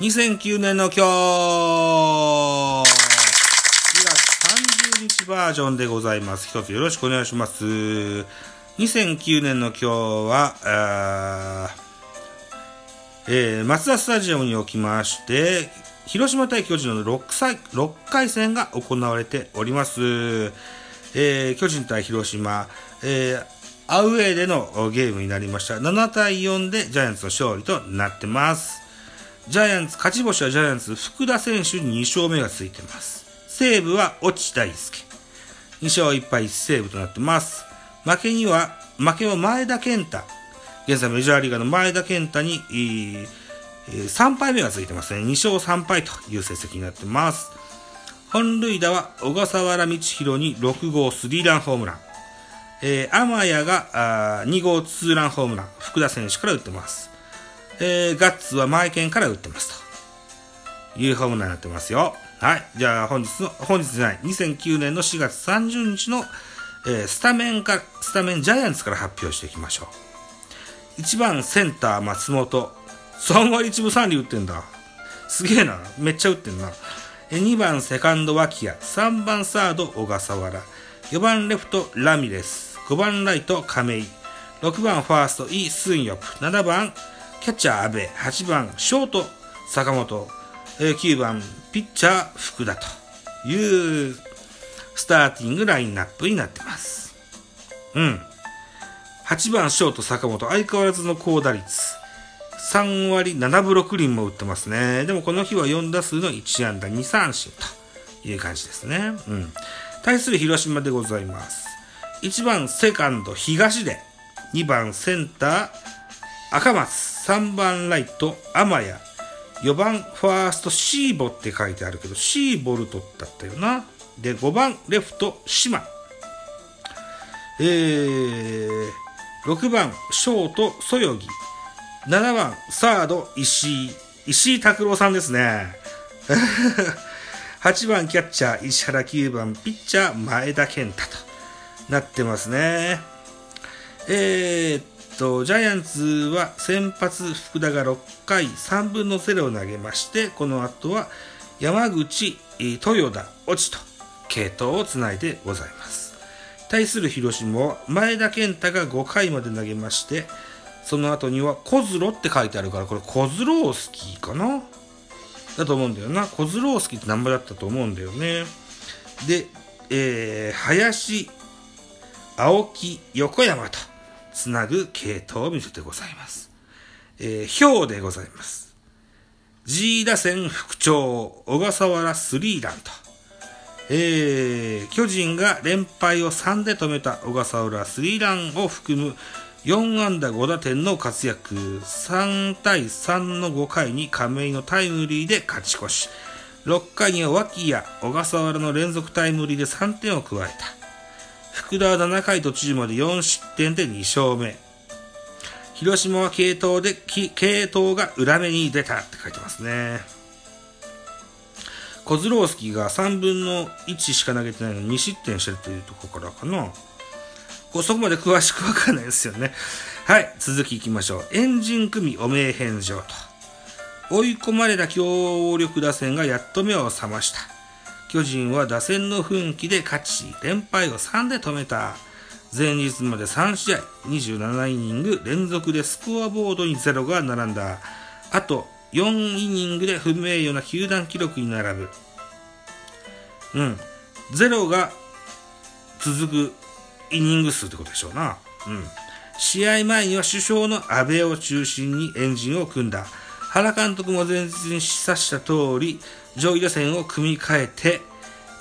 2009年の今日2月30日バージョンでございます。一つよろしくお願いします。2009年の今日は、あーえー、松田スタジアムにおきまして、広島対巨人の 6, 6回戦が行われております。えー巨人対広島、えーアウェーでのゲームになりました。7対4でジャイアンツの勝利となってます。ジャイアンツ、勝ち星はジャイアンツ、福田選手に2勝目がついてます。西武は越智大輔。2勝1敗1セーブとなってます。負けには、負けは前田健太。現在メジャーリーガーの前田健太に、えーえー3敗目がついてますね。2勝3敗という成績になってます。本塁打は小笠原道弘に6号スリーランホームラン。えー、天谷があ2号ツーランホームラン。福田選手から打ってます。えー、ガッツはマイケンから打ってますというホームランになってますよ。はい。じゃあ本日の、本日じゃない、2009年の4月30日の、えースタメンか、スタメンジャイアンツから発表していきましょう。1番センター松本。3割1分3厘打ってんだ。すげえな。めっちゃ打ってんな。2番セカンド脇谷。3番サード小笠原。4番レフトラミレス。5番ライト亀井。6番ファーストイ・スンヨプ。7番キャッチャー阿部。8番ショート坂本。え9番ピッチャー福田というスターティングラインナップになってます。うん。8番ショート坂本。相変わらずの高打率。3割7分6厘も打ってますね。でもこの日は4打数の1安打2三振という感じですね。うん。対する広島でございます。1番セカンド東出。2番センター赤松。3番ライト天谷。4番ファーストシーボって書いてあるけど、シーボルトだったよな。で、5番レフト島。えー、6番ショートそよぎ。7番サード石井。石井拓郎さんですね。8番キャッチャー石原9番ピッチャー前田健太となってますね。えー、っと、ジャイアンツは先発福田が6回3分の0を投げまして、この後は山口、豊田、越智と系統をつないでございます。対する広島は前田健太が5回まで投げまして、その後には小ズロって書いてあるから、これ小ズロースキーかな？だと思うんだよな。小ズロースキーって名前だったと思うんだよね。で、えー、林、青木、横山とつなぐ系統を見せてございます。えー、ひでございます。G 打線復調、小笠原スリーランと。えー、巨人が連敗を3で止めた小笠原スリーランを含む4安打5打点の活躍。3対3の5回に亀井のタイムリーで勝ち越し。6回には脇や小笠原の連続タイムリーで3点を加えた。福田は7回途中まで4失点で2勝目。広島は系統で、系統が裏目に出たって書いてますね。コズロースキーが3分の1しか投げてないのに2失点してるというところからかな。こそこまで詳しくわかんないですよね。はい、続きいきましょう。エンジン組汚名返上と。追い込まれた強力打線がやっと目を覚ました。巨人は打線の奮起で勝ち、連敗を3で止めた。前日まで3試合、27イニング連続でスコアボードにゼロが並んだ。あと4イニングで不名誉な球団記録に並ぶ。うん。ゼロが続くイニング数ってことでしょうな。うん。試合前には首相の安倍を中心にエンジンを組んだ。原監督も前日に示唆した通り、上位打線を組み替えて、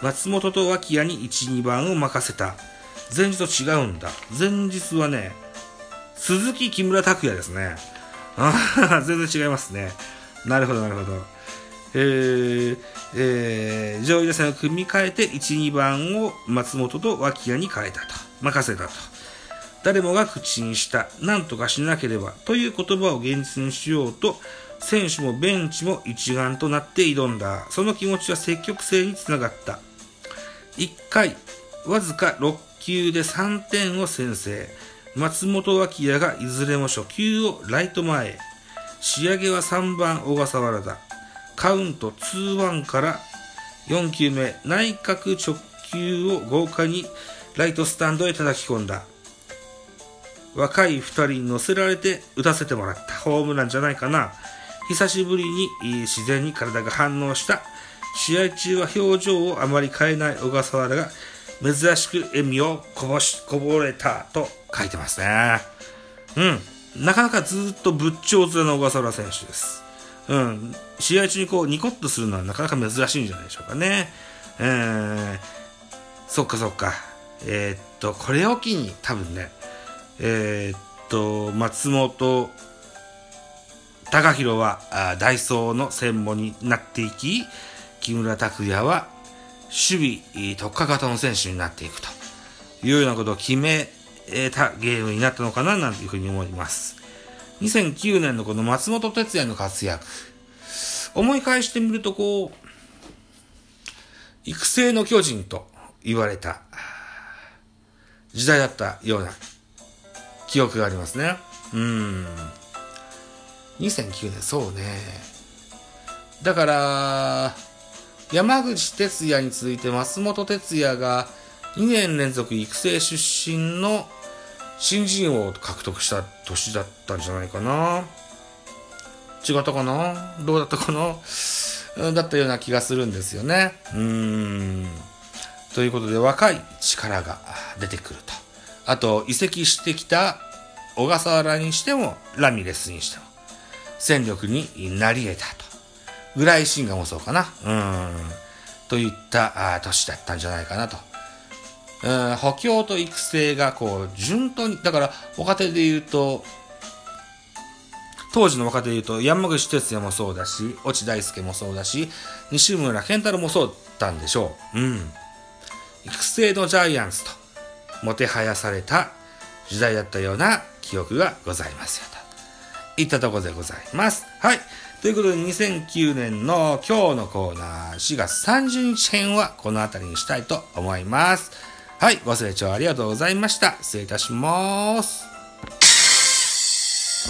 松本と脇谷に1、2番を任せた。前日と違うんだ。前日はね、鈴木木村拓哉ですね。ああ、全然違いますね。なるほど、なるほど。えーえー上位打線を組み替えて1、2番を松本と脇谷に変えたと。任せたと。誰もが口にした。なんとかしなければ。という言葉を現実にしようと、選手もベンチも一丸となって挑んだ。その気持ちは積極性につながった。1回、わずか6球で3点を先制。松本脇谷がいずれも初球をライト前へ。仕上げは3番小笠原だ。カウント2-1から4球目、内角直球を豪華にライトスタンドへ叩き込んだ。若い2人に乗せられて打たせてもらったホームランじゃないかな。久しぶりに自然に体が反応した。試合中は表情をあまり変えない小笠原が珍しく笑みをこぼし、こぼれたと書いてますね。うん。なかなかずっと仏頂面の小笠原選手です。うん。試合中にこうニコッとするのはなかなか珍しいんじゃないでしょうかね。えー、そっかそっか。えー、っと、これを機に多分ね、えー、っと、松本隆弘はダイソーの専門になっていき、木村拓哉は守備特化型の選手になっていくというようなことを決めたゲームになったのかななんていうふうに思います。2009年のこの松本哲也の活躍。思い返してみるとこう、育成の巨人と言われた時代だったような記憶がありますね。うん。2009年、そうね。だから、山口哲也に続いて松本哲也が2年連続育成出身の新人王を獲得した年だったんじゃないかな。違ったかな？どうだったかな？だったような気がするんですよね。うーん。ということで若い力が出てくると。あと移籍してきた小笠原にしてもラミレスにしても戦力になり得たと。ぐらいシンガもそうかな。うん。といった年だったんじゃないかなと。うん、補強と育成がこう順当に、だから若手で言うと、当時の若手で言うと山口哲也もそうだし、越智大輔もそうだし、西村健太郎もそうだったんでしょう。うん。育成のジャイアンツともてはやされた時代だったような記憶がございますよと。いったところでございます。はい。ということで2009年の今日のコーナー4月30日編はこの辺りにしたいと思います。はい。ご清聴ありがとうございました。失礼いたします。